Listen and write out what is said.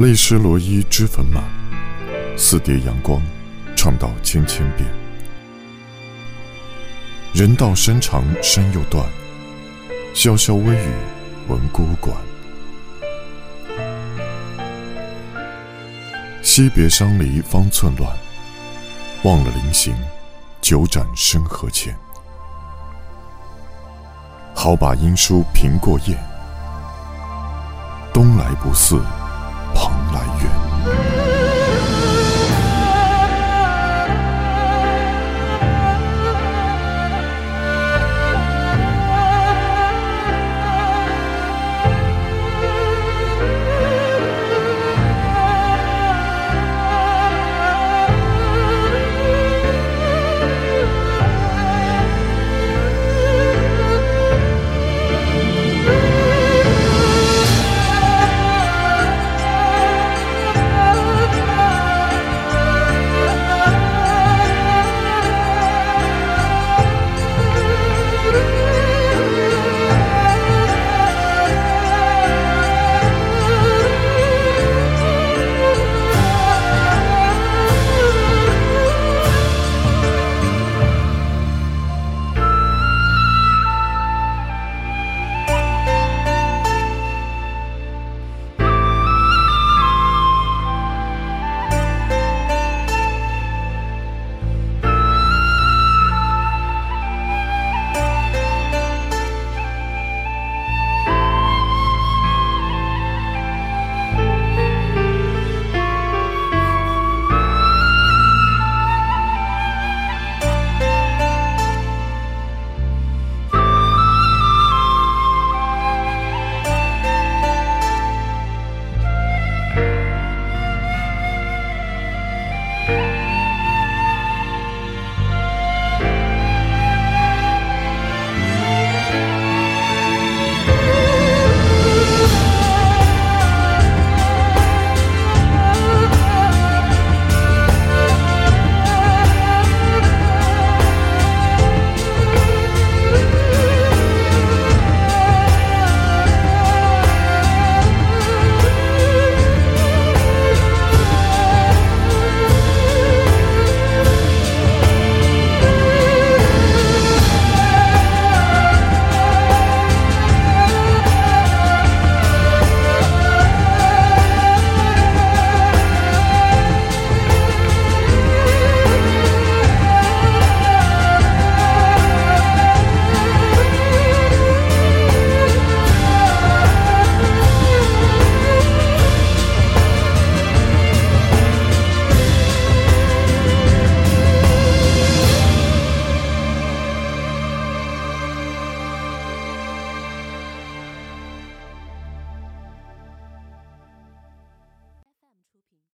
泪湿罗衣脂粉满，似叠阳光，唱到千千遍。人道山长山又断，潇潇微雨闻孤馆。惜别伤离方寸乱，忘了临行，酒盏深河浅。好把音书凭过夜，东来不似。蓬莱苑